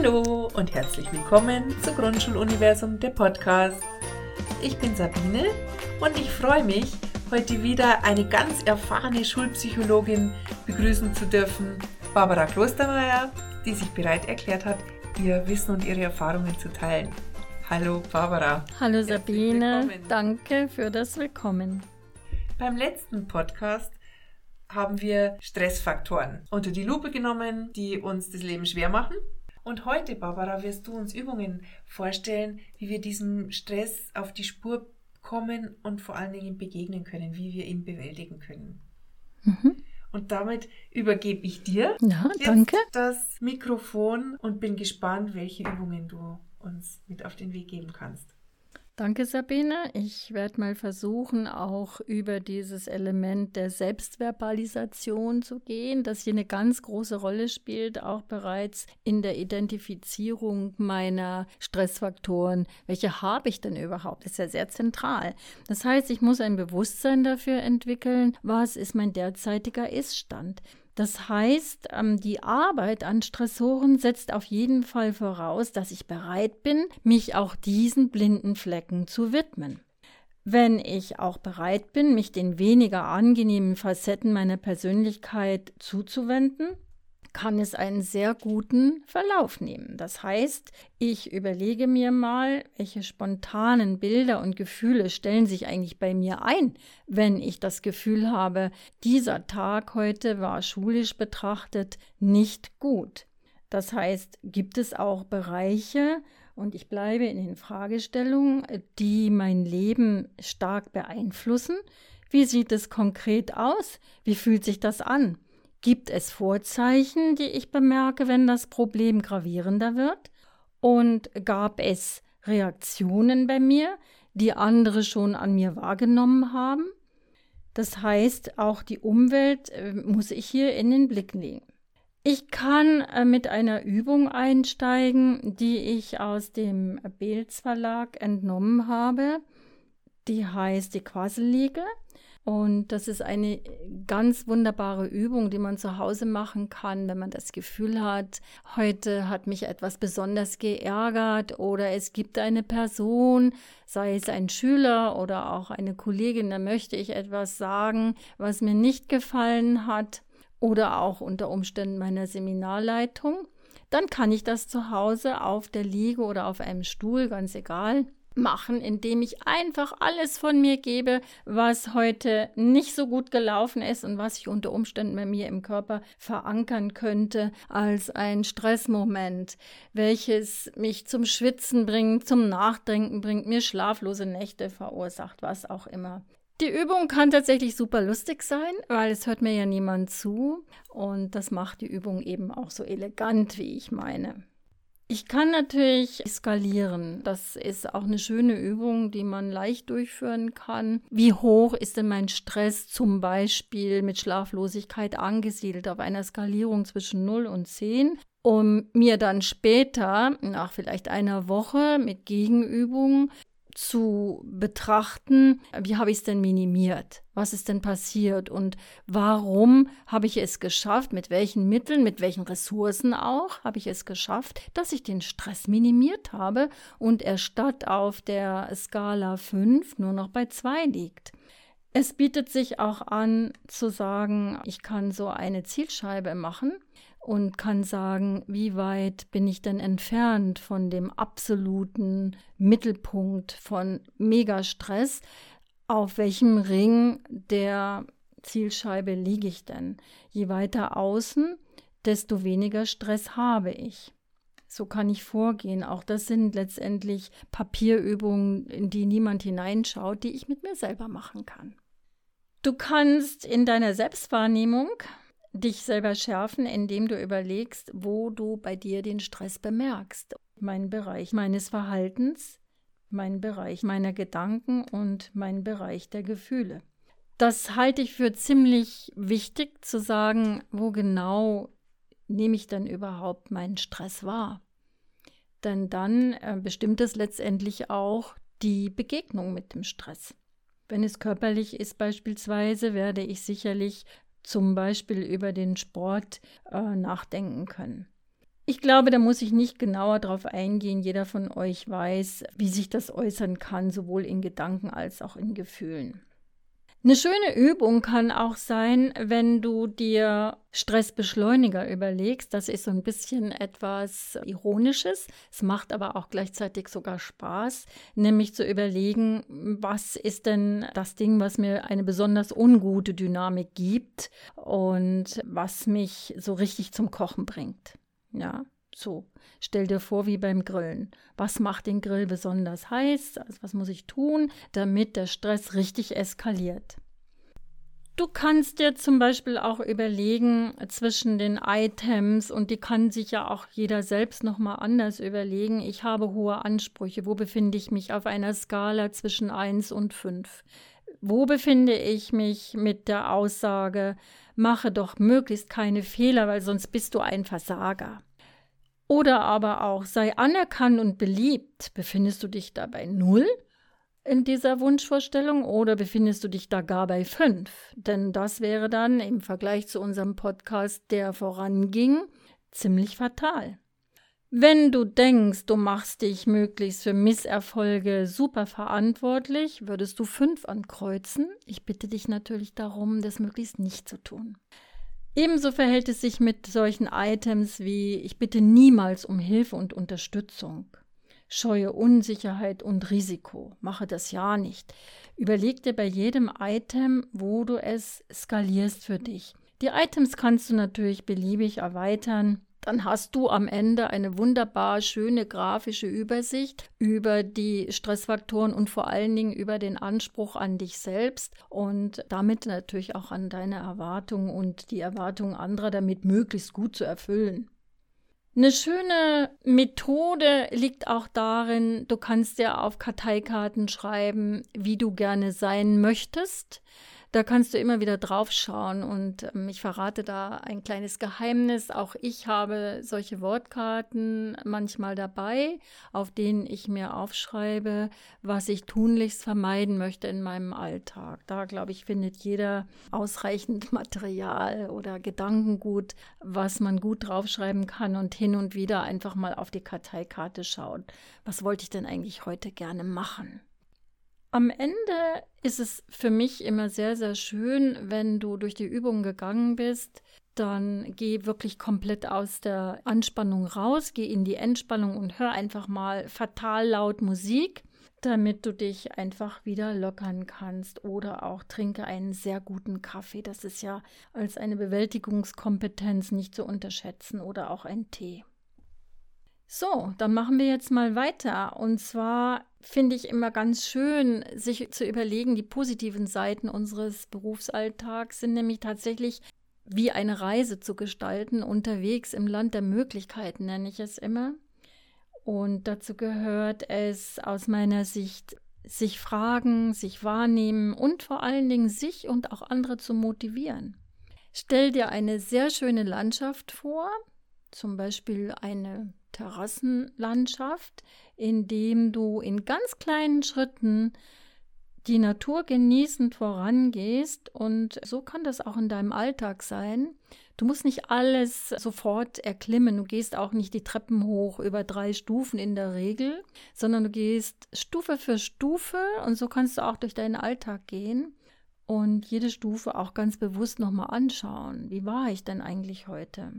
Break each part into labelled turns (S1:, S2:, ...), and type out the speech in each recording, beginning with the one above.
S1: Hallo und herzlich willkommen zu Grundschuluniversum, der Podcast. Ich bin Sabine und ich freue mich, heute wieder eine ganz erfahrene Schulpsychologin begrüßen zu dürfen, Barbara Klostermeier, die sich bereit erklärt hat, ihr Wissen und ihre Erfahrungen zu teilen. Hallo Barbara.
S2: Hallo Sabine, danke für das Willkommen.
S1: Beim letzten Podcast haben wir Stressfaktoren unter die Lupe genommen, die uns das Leben schwer machen und heute, Barbara, wirst du uns Übungen vorstellen, wie wir diesem Stress auf die Spur kommen und vor allen Dingen begegnen können, wie wir ihn bewältigen können. Mhm. Und damit übergebe ich dir
S2: ja, danke.
S1: das Mikrofon und bin gespannt, welche Übungen du uns mit auf den Weg geben kannst.
S2: Danke, Sabine. Ich werde mal versuchen, auch über dieses Element der Selbstverbalisation zu gehen, das hier eine ganz große Rolle spielt, auch bereits in der Identifizierung meiner Stressfaktoren. Welche habe ich denn überhaupt? Das ist ja sehr zentral. Das heißt, ich muss ein Bewusstsein dafür entwickeln, was ist mein derzeitiger Iststand. Das heißt, ähm, die Arbeit an Stressoren setzt auf jeden Fall voraus, dass ich bereit bin, mich auch diesen blinden Flecken zu widmen. Wenn ich auch bereit bin, mich den weniger angenehmen Facetten meiner Persönlichkeit zuzuwenden, kann es einen sehr guten Verlauf nehmen. Das heißt, ich überlege mir mal, welche spontanen Bilder und Gefühle stellen sich eigentlich bei mir ein, wenn ich das Gefühl habe, dieser Tag heute war schulisch betrachtet nicht gut. Das heißt, gibt es auch Bereiche, und ich bleibe in den Fragestellungen, die mein Leben stark beeinflussen. Wie sieht es konkret aus? Wie fühlt sich das an? Gibt es Vorzeichen, die ich bemerke, wenn das Problem gravierender wird? Und gab es Reaktionen bei mir, die andere schon an mir wahrgenommen haben? Das heißt, auch die Umwelt äh, muss ich hier in den Blick nehmen. Ich kann äh, mit einer Übung einsteigen, die ich aus dem Beels Verlag entnommen habe. Die heißt die Quasselliege. Und das ist eine ganz wunderbare Übung, die man zu Hause machen kann, wenn man das Gefühl hat, heute hat mich etwas besonders geärgert oder es gibt eine Person, sei es ein Schüler oder auch eine Kollegin, da möchte ich etwas sagen, was mir nicht gefallen hat oder auch unter Umständen meiner Seminarleitung. Dann kann ich das zu Hause auf der Liege oder auf einem Stuhl, ganz egal, machen, indem ich einfach alles von mir gebe, was heute nicht so gut gelaufen ist und was ich unter Umständen bei mir im Körper verankern könnte als ein Stressmoment, welches mich zum Schwitzen bringt, zum Nachdenken bringt, mir schlaflose Nächte verursacht, was auch immer. Die Übung kann tatsächlich super lustig sein, weil es hört mir ja niemand zu und das macht die Übung eben auch so elegant, wie ich meine. Ich kann natürlich skalieren. Das ist auch eine schöne Übung, die man leicht durchführen kann. Wie hoch ist denn mein Stress zum Beispiel mit Schlaflosigkeit angesiedelt auf einer Skalierung zwischen 0 und 10? um mir dann später, nach vielleicht einer Woche mit Gegenübungen, zu betrachten, wie habe ich es denn minimiert? Was ist denn passiert? Und warum habe ich es geschafft? Mit welchen Mitteln, mit welchen Ressourcen auch habe ich es geschafft, dass ich den Stress minimiert habe und er statt auf der Skala 5 nur noch bei 2 liegt? Es bietet sich auch an zu sagen, ich kann so eine Zielscheibe machen und kann sagen, wie weit bin ich denn entfernt von dem absoluten Mittelpunkt von Megastress, auf welchem Ring der Zielscheibe liege ich denn? Je weiter außen, desto weniger Stress habe ich. So kann ich vorgehen. Auch das sind letztendlich Papierübungen, in die niemand hineinschaut, die ich mit mir selber machen kann. Du kannst in deiner Selbstwahrnehmung dich selber schärfen, indem du überlegst, wo du bei dir den Stress bemerkst. Mein Bereich meines Verhaltens, mein Bereich meiner Gedanken und mein Bereich der Gefühle. Das halte ich für ziemlich wichtig zu sagen, wo genau nehme ich denn überhaupt meinen Stress wahr. Denn dann äh, bestimmt es letztendlich auch die Begegnung mit dem Stress. Wenn es körperlich ist beispielsweise, werde ich sicherlich zum Beispiel über den Sport äh, nachdenken können. Ich glaube, da muss ich nicht genauer drauf eingehen. Jeder von euch weiß, wie sich das äußern kann, sowohl in Gedanken als auch in Gefühlen. Eine schöne Übung kann auch sein, wenn du dir Stressbeschleuniger überlegst. Das ist so ein bisschen etwas Ironisches. Es macht aber auch gleichzeitig sogar Spaß, nämlich zu überlegen, was ist denn das Ding, was mir eine besonders ungute Dynamik gibt und was mich so richtig zum Kochen bringt. Ja, so. Stell dir vor, wie beim Grillen. Was macht den Grill besonders heiß? Also was muss ich tun, damit der Stress richtig eskaliert? Du kannst dir zum Beispiel auch überlegen zwischen den Items und die kann sich ja auch jeder selbst nochmal anders überlegen. Ich habe hohe Ansprüche. Wo befinde ich mich auf einer Skala zwischen 1 und 5? Wo befinde ich mich mit der Aussage, mache doch möglichst keine Fehler, weil sonst bist du ein Versager? Oder aber auch, sei anerkannt und beliebt. Befindest du dich da bei null in dieser Wunschvorstellung oder befindest du dich da gar bei fünf? Denn das wäre dann im Vergleich zu unserem Podcast, der voranging, ziemlich fatal. Wenn du denkst, du machst dich möglichst für Misserfolge super verantwortlich, würdest du fünf ankreuzen. Ich bitte dich natürlich darum, das möglichst nicht zu tun. Ebenso verhält es sich mit solchen Items wie ich bitte niemals um Hilfe und Unterstützung. Scheue Unsicherheit und Risiko. Mache das ja nicht. Überleg dir bei jedem Item, wo du es skalierst für dich. Die Items kannst du natürlich beliebig erweitern dann hast du am Ende eine wunderbar schöne grafische Übersicht über die Stressfaktoren und vor allen Dingen über den Anspruch an dich selbst und damit natürlich auch an deine Erwartungen und die Erwartungen anderer damit möglichst gut zu erfüllen. Eine schöne Methode liegt auch darin, du kannst dir auf Karteikarten schreiben, wie du gerne sein möchtest. Da kannst du immer wieder drauf schauen und ähm, ich verrate da ein kleines Geheimnis. Auch ich habe solche Wortkarten manchmal dabei, auf denen ich mir aufschreibe, was ich tunlichst vermeiden möchte in meinem Alltag. Da, glaube ich, findet jeder ausreichend Material oder Gedankengut, was man gut draufschreiben kann und hin und wieder einfach mal auf die Karteikarte schauen. Was wollte ich denn eigentlich heute gerne machen? Am Ende ist es für mich immer sehr, sehr schön, wenn du durch die Übung gegangen bist, dann geh wirklich komplett aus der Anspannung raus, geh in die Entspannung und hör einfach mal fatal laut Musik, damit du dich einfach wieder lockern kannst oder auch trinke einen sehr guten Kaffee. Das ist ja als eine Bewältigungskompetenz nicht zu unterschätzen oder auch ein Tee. So, dann machen wir jetzt mal weiter. Und zwar finde ich immer ganz schön, sich zu überlegen, die positiven Seiten unseres Berufsalltags sind nämlich tatsächlich wie eine Reise zu gestalten, unterwegs im Land der Möglichkeiten, nenne ich es immer. Und dazu gehört es aus meiner Sicht, sich fragen, sich wahrnehmen und vor allen Dingen sich und auch andere zu motivieren. Stell dir eine sehr schöne Landschaft vor, zum Beispiel eine Terrassenlandschaft, in dem du in ganz kleinen Schritten die Natur genießend vorangehst und so kann das auch in deinem Alltag sein. Du musst nicht alles sofort erklimmen, du gehst auch nicht die Treppen hoch über drei Stufen in der Regel, sondern du gehst Stufe für Stufe und so kannst du auch durch deinen Alltag gehen und jede Stufe auch ganz bewusst nochmal anschauen. Wie war ich denn eigentlich heute?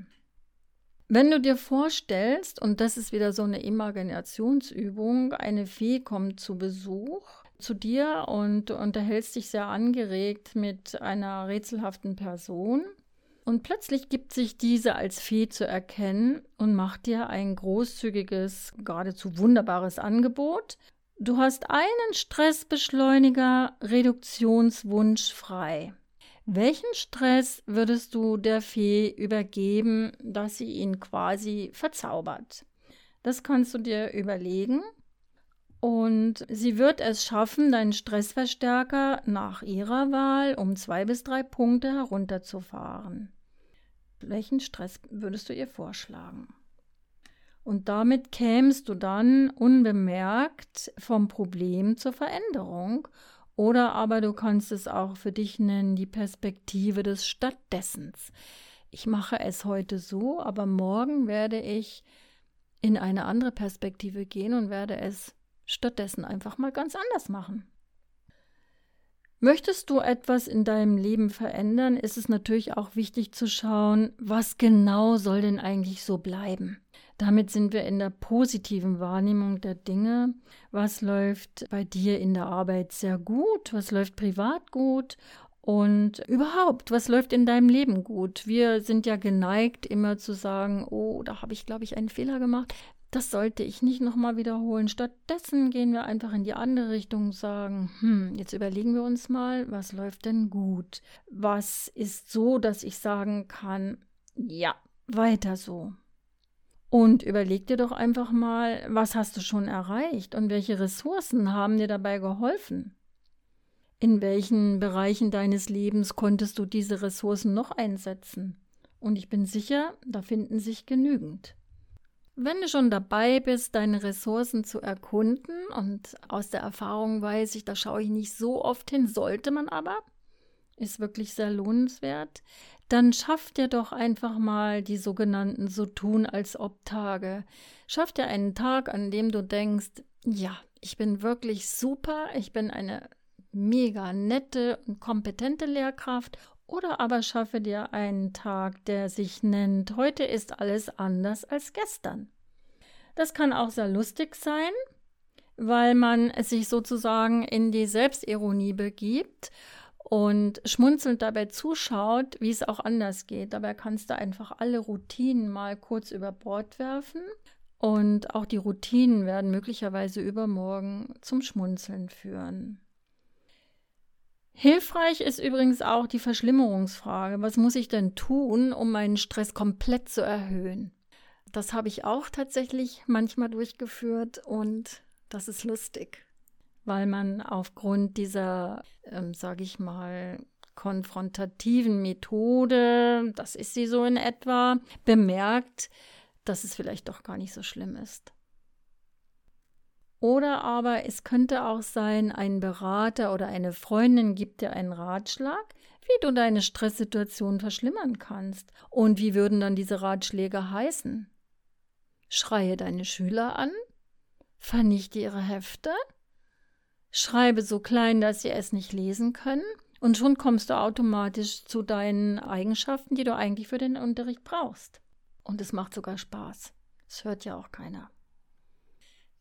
S2: Wenn du dir vorstellst, und das ist wieder so eine Imaginationsübung, eine Fee kommt zu Besuch zu dir und unterhältst dich sehr angeregt mit einer rätselhaften Person. Und plötzlich gibt sich diese als Fee zu erkennen und macht dir ein großzügiges, geradezu wunderbares Angebot. Du hast einen Stressbeschleuniger Reduktionswunsch frei. Welchen Stress würdest du der Fee übergeben, dass sie ihn quasi verzaubert? Das kannst du dir überlegen. Und sie wird es schaffen, deinen Stressverstärker nach ihrer Wahl um zwei bis drei Punkte herunterzufahren. Welchen Stress würdest du ihr vorschlagen? Und damit kämst du dann unbemerkt vom Problem zur Veränderung oder aber du kannst es auch für dich nennen, die Perspektive des Stattdessens. ich mache es heute so, aber morgen werde ich in eine andere Perspektive gehen und werde es stattdessen einfach mal ganz anders machen. Möchtest du etwas in deinem Leben verändern, ist es natürlich auch wichtig zu schauen, was genau soll denn eigentlich so bleiben. Damit sind wir in der positiven Wahrnehmung der Dinge. Was läuft bei dir in der Arbeit sehr gut? Was läuft privat gut? Und überhaupt, was läuft in deinem Leben gut? Wir sind ja geneigt, immer zu sagen, oh, da habe ich, glaube ich, einen Fehler gemacht. Das sollte ich nicht nochmal wiederholen. Stattdessen gehen wir einfach in die andere Richtung und sagen, hm, jetzt überlegen wir uns mal, was läuft denn gut? Was ist so, dass ich sagen kann, ja, weiter so. Und überleg dir doch einfach mal, was hast du schon erreicht und welche Ressourcen haben dir dabei geholfen? In welchen Bereichen deines Lebens konntest du diese Ressourcen noch einsetzen? Und ich bin sicher, da finden sich genügend. Wenn du schon dabei bist, deine Ressourcen zu erkunden, und aus der Erfahrung weiß ich, da schaue ich nicht so oft hin, sollte man aber, ist wirklich sehr lohnenswert, dann schaff dir doch einfach mal die sogenannten so tun als ob Tage. Schaff dir einen Tag, an dem du denkst, ja, ich bin wirklich super, ich bin eine mega nette und kompetente Lehrkraft oder aber schaffe dir einen Tag, der sich nennt, heute ist alles anders als gestern. Das kann auch sehr lustig sein, weil man sich sozusagen in die Selbstironie begibt und schmunzelnd dabei zuschaut, wie es auch anders geht. Dabei kannst du einfach alle Routinen mal kurz über Bord werfen und auch die Routinen werden möglicherweise übermorgen zum Schmunzeln führen. Hilfreich ist übrigens auch die Verschlimmerungsfrage. Was muss ich denn tun, um meinen Stress komplett zu erhöhen? Das habe ich auch tatsächlich manchmal durchgeführt und das ist lustig, weil man aufgrund dieser, ähm, sage ich mal, konfrontativen Methode, das ist sie so in etwa, bemerkt, dass es vielleicht doch gar nicht so schlimm ist. Oder aber es könnte auch sein, ein Berater oder eine Freundin gibt dir einen Ratschlag, wie du deine Stresssituation verschlimmern kannst. Und wie würden dann diese Ratschläge heißen? Schreie deine Schüler an? Vernichte ihre Hefte? Schreibe so klein, dass sie es nicht lesen können? Und schon kommst du automatisch zu deinen Eigenschaften, die du eigentlich für den Unterricht brauchst. Und es macht sogar Spaß. Es hört ja auch keiner.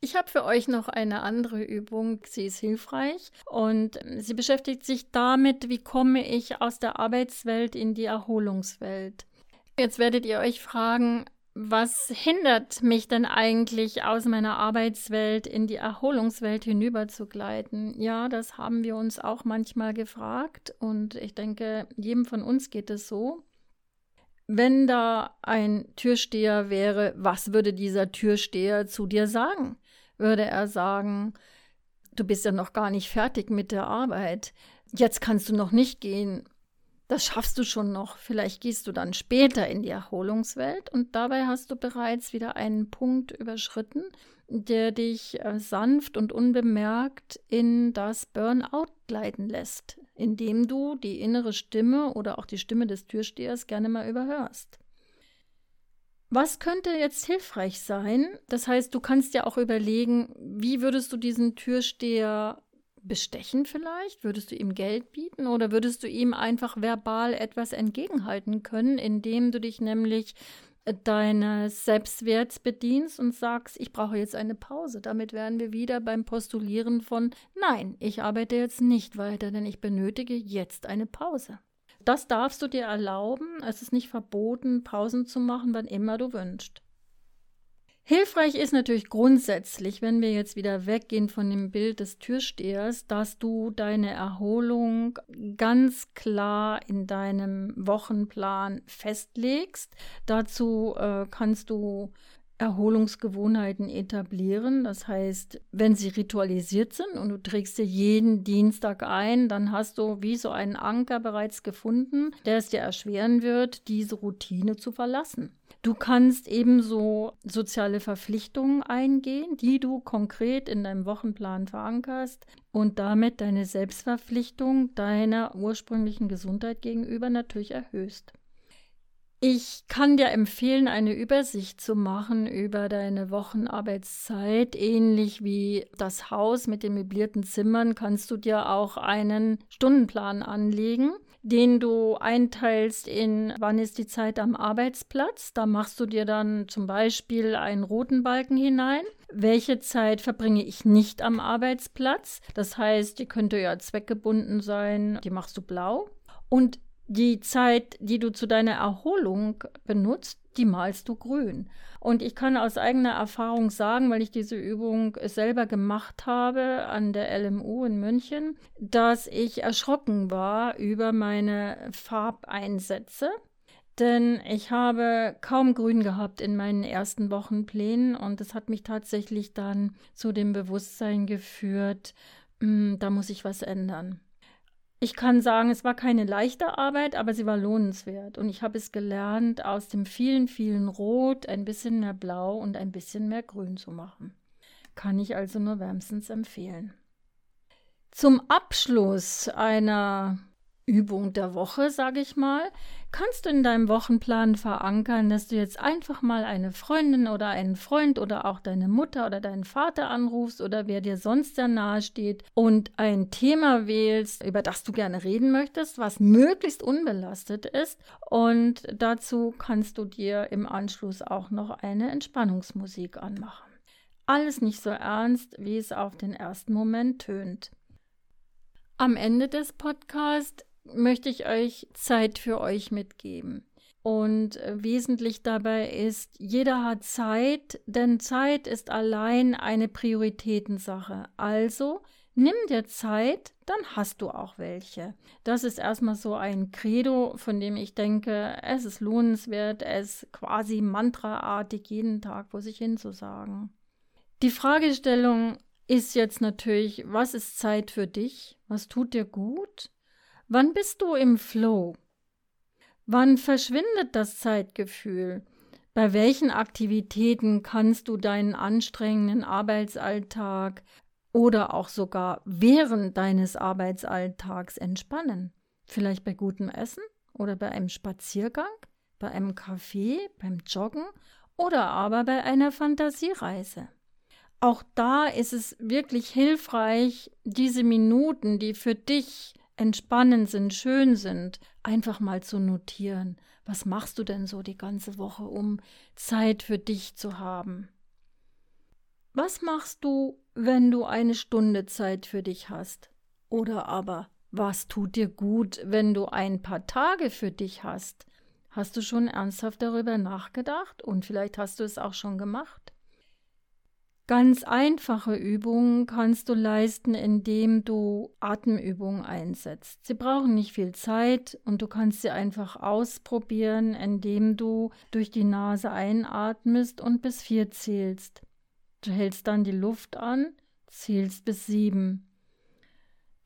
S2: Ich habe für euch noch eine andere Übung, sie ist hilfreich und sie beschäftigt sich damit, wie komme ich aus der Arbeitswelt in die Erholungswelt. Jetzt werdet ihr euch fragen, was hindert mich denn eigentlich aus meiner Arbeitswelt in die Erholungswelt hinüberzugleiten? Ja, das haben wir uns auch manchmal gefragt und ich denke, jedem von uns geht es so. Wenn da ein Türsteher wäre, was würde dieser Türsteher zu dir sagen? würde er sagen, du bist ja noch gar nicht fertig mit der Arbeit. Jetzt kannst du noch nicht gehen. Das schaffst du schon noch. Vielleicht gehst du dann später in die Erholungswelt und dabei hast du bereits wieder einen Punkt überschritten, der dich äh, sanft und unbemerkt in das Burnout gleiten lässt, indem du die innere Stimme oder auch die Stimme des Türstehers gerne mal überhörst. Was könnte jetzt hilfreich sein? Das heißt, du kannst ja auch überlegen, wie würdest du diesen Türsteher bestechen vielleicht? Würdest du ihm Geld bieten oder würdest du ihm einfach verbal etwas entgegenhalten können, indem du dich nämlich äh, deines Selbstwerts bedienst und sagst, ich brauche jetzt eine Pause. Damit wären wir wieder beim Postulieren von, nein, ich arbeite jetzt nicht weiter, denn ich benötige jetzt eine Pause. Das darfst du dir erlauben. Es ist nicht verboten, Pausen zu machen, wann immer du wünschst. Hilfreich ist natürlich grundsätzlich, wenn wir jetzt wieder weggehen von dem Bild des Türstehers, dass du deine Erholung ganz klar in deinem Wochenplan festlegst. Dazu äh, kannst du Erholungsgewohnheiten etablieren. Das heißt, wenn sie ritualisiert sind und du trägst sie jeden Dienstag ein, dann hast du wie so einen Anker bereits gefunden, der es dir erschweren wird, diese Routine zu verlassen. Du kannst ebenso soziale Verpflichtungen eingehen, die du konkret in deinem Wochenplan verankerst und damit deine Selbstverpflichtung deiner ursprünglichen Gesundheit gegenüber natürlich erhöhst. Ich kann dir empfehlen, eine Übersicht zu machen über deine Wochenarbeitszeit. Ähnlich wie das Haus mit den möblierten Zimmern kannst du dir auch einen Stundenplan anlegen, den du einteilst in, wann ist die Zeit am Arbeitsplatz. Da machst du dir dann zum Beispiel einen roten Balken hinein. Welche Zeit verbringe ich nicht am Arbeitsplatz? Das heißt, die könnte ja zweckgebunden sein, die machst du blau. Und die Zeit, die du zu deiner Erholung benutzt, die malst du grün. Und ich kann aus eigener Erfahrung sagen, weil ich diese Übung selber gemacht habe an der LMU in München, dass ich erschrocken war über meine Farbeinsätze. Denn ich habe kaum Grün gehabt in meinen ersten Wochenplänen und es hat mich tatsächlich dann zu dem Bewusstsein geführt, hm, da muss ich was ändern. Ich kann sagen, es war keine leichte Arbeit, aber sie war lohnenswert. Und ich habe es gelernt, aus dem vielen, vielen Rot ein bisschen mehr Blau und ein bisschen mehr Grün zu machen. Kann ich also nur wärmstens empfehlen. Zum Abschluss einer Übung der Woche, sage ich mal, kannst du in deinem Wochenplan verankern, dass du jetzt einfach mal eine Freundin oder einen Freund oder auch deine Mutter oder deinen Vater anrufst oder wer dir sonst sehr nahe steht und ein Thema wählst, über das du gerne reden möchtest, was möglichst unbelastet ist. Und dazu kannst du dir im Anschluss auch noch eine Entspannungsmusik anmachen. Alles nicht so ernst, wie es auf den ersten Moment tönt. Am Ende des Podcasts möchte ich euch Zeit für euch mitgeben. Und äh, wesentlich dabei ist, jeder hat Zeit, denn Zeit ist allein eine Prioritätensache. Also nimm dir Zeit, dann hast du auch welche. Das ist erstmal so ein Credo, von dem ich denke, es ist lohnenswert, es quasi mantraartig jeden Tag vor sich hin zu sagen. Die Fragestellung ist jetzt natürlich, was ist Zeit für dich? Was tut dir gut? Wann bist du im Flow? Wann verschwindet das Zeitgefühl? Bei welchen Aktivitäten kannst du deinen anstrengenden Arbeitsalltag oder auch sogar während deines Arbeitsalltags entspannen? Vielleicht bei gutem Essen oder bei einem Spaziergang, bei einem Kaffee, beim Joggen oder aber bei einer Fantasiereise. Auch da ist es wirklich hilfreich, diese Minuten, die für dich entspannend sind, schön sind, einfach mal zu notieren. Was machst du denn so die ganze Woche, um Zeit für dich zu haben? Was machst du, wenn du eine Stunde Zeit für dich hast? Oder aber, was tut dir gut, wenn du ein paar Tage für dich hast? Hast du schon ernsthaft darüber nachgedacht und vielleicht hast du es auch schon gemacht? Ganz einfache Übungen kannst du leisten, indem du Atemübungen einsetzt. Sie brauchen nicht viel Zeit und du kannst sie einfach ausprobieren, indem du durch die Nase einatmest und bis vier zählst. Du hältst dann die Luft an, zählst bis sieben.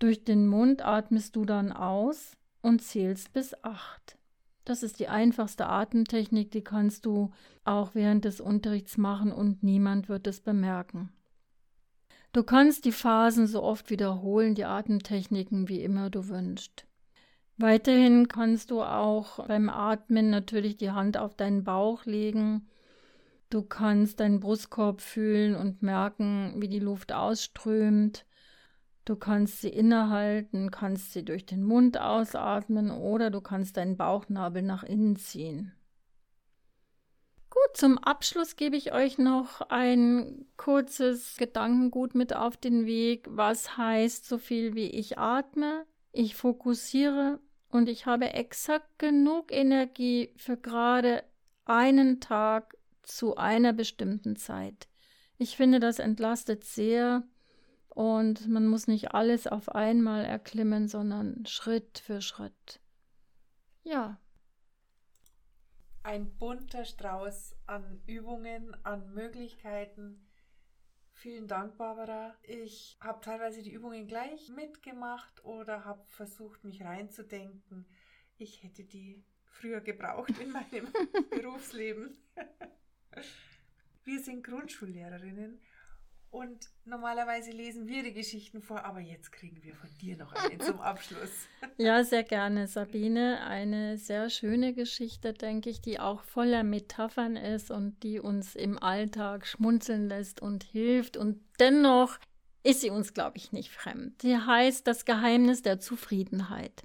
S2: Durch den Mund atmest du dann aus und zählst bis acht. Das ist die einfachste Atemtechnik, die kannst du auch während des Unterrichts machen und niemand wird es bemerken. Du kannst die Phasen so oft wiederholen, die Atemtechniken, wie immer du wünschst. Weiterhin kannst du auch beim Atmen natürlich die Hand auf deinen Bauch legen. Du kannst deinen Brustkorb fühlen und merken, wie die Luft ausströmt. Du kannst sie innehalten, kannst sie durch den Mund ausatmen oder du kannst deinen Bauchnabel nach innen ziehen. Gut, zum Abschluss gebe ich euch noch ein kurzes Gedankengut mit auf den Weg, was heißt so viel wie ich atme, ich fokussiere und ich habe exakt genug Energie für gerade einen Tag zu einer bestimmten Zeit. Ich finde, das entlastet sehr und man muss nicht alles auf einmal erklimmen, sondern Schritt für Schritt. Ja.
S1: Ein bunter Strauß an Übungen, an Möglichkeiten. Vielen Dank, Barbara. Ich habe teilweise die Übungen gleich mitgemacht oder habe versucht, mich reinzudenken. Ich hätte die früher gebraucht in meinem Berufsleben. Wir sind Grundschullehrerinnen Und normalerweise lesen wir die Geschichten vor, aber jetzt kriegen wir von dir noch eine zum Abschluss.
S2: Ja, sehr gerne, Sabine. Eine sehr schöne Geschichte, denke ich, die auch voller Metaphern ist und die uns im Alltag schmunzeln lässt und hilft. Und dennoch ist sie uns, glaube ich, nicht fremd. Sie heißt Das Geheimnis der Zufriedenheit.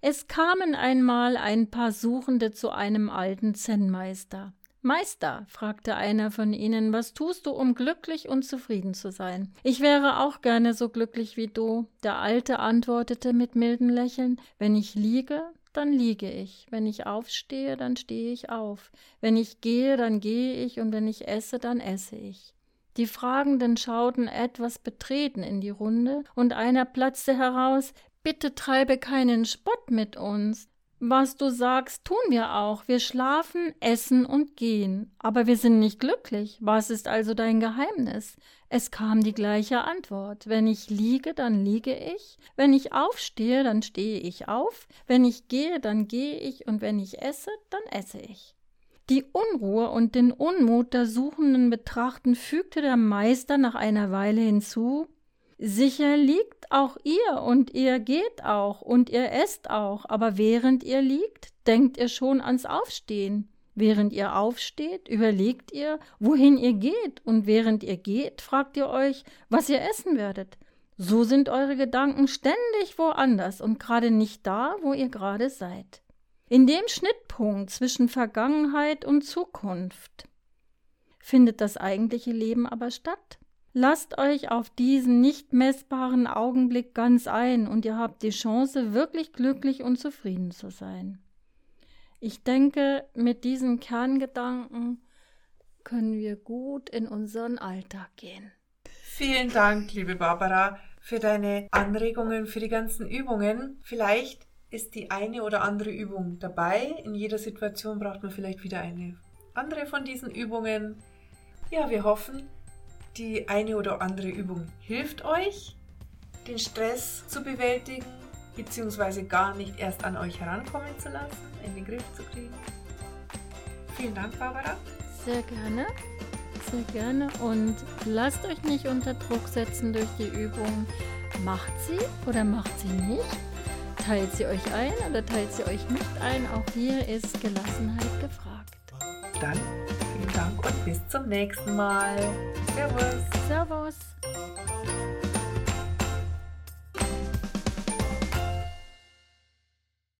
S2: Es kamen einmal ein paar Suchende zu einem alten Zen-Meister. Meister, fragte einer von ihnen, was tust du, um glücklich und zufrieden zu sein? Ich wäre auch gerne so glücklich wie du. Der Alte antwortete mit mildem Lächeln, wenn ich liege, dann liege ich, wenn ich aufstehe, dann stehe ich auf, wenn ich gehe, dann gehe ich, und wenn ich esse, dann esse ich. Die Fragenden schauten etwas betreten in die Runde, und einer platzte heraus Bitte treibe keinen Spott mit uns. Was du sagst, tun wir auch. Wir schlafen, essen und gehen. Aber wir sind nicht glücklich. Was ist also dein Geheimnis? Es kam die gleiche Antwort. Wenn ich liege, dann liege ich. Wenn ich aufstehe, dann stehe ich auf. Wenn ich gehe, dann gehe ich. Und wenn ich esse, dann esse ich. Die Unruhe und den Unmut der Suchenden betrachten fügte der Meister nach einer Weile hinzu Sicher liegt auch ihr und ihr geht auch und ihr esst auch, aber während ihr liegt, denkt ihr schon ans Aufstehen. Während ihr aufsteht, überlegt ihr, wohin ihr geht, und während ihr geht, fragt ihr euch, was ihr essen werdet. So sind eure Gedanken ständig woanders und gerade nicht da, wo ihr gerade seid. In dem Schnittpunkt zwischen Vergangenheit und Zukunft findet das eigentliche Leben aber statt. Lasst euch auf diesen nicht messbaren Augenblick ganz ein und ihr habt die Chance, wirklich glücklich und zufrieden zu sein. Ich denke, mit diesen Kerngedanken können wir gut in unseren Alltag gehen.
S1: Vielen Dank, liebe Barbara, für deine Anregungen, für die ganzen Übungen. Vielleicht ist die eine oder andere Übung dabei. In jeder Situation braucht man vielleicht wieder eine andere von diesen Übungen. Ja, wir hoffen, die eine oder andere Übung hilft euch, den Stress zu bewältigen, beziehungsweise gar nicht erst an euch herankommen zu lassen, in den Griff zu kriegen. Vielen Dank, Barbara.
S2: Sehr gerne. Sehr gerne. Und lasst euch nicht unter Druck setzen durch die Übung. Macht sie oder macht sie nicht? Teilt sie euch ein oder teilt sie euch nicht ein? Auch hier ist Gelassenheit gefragt.
S1: Dann Dank und bis zum nächsten Mal. Servus.
S2: Servus.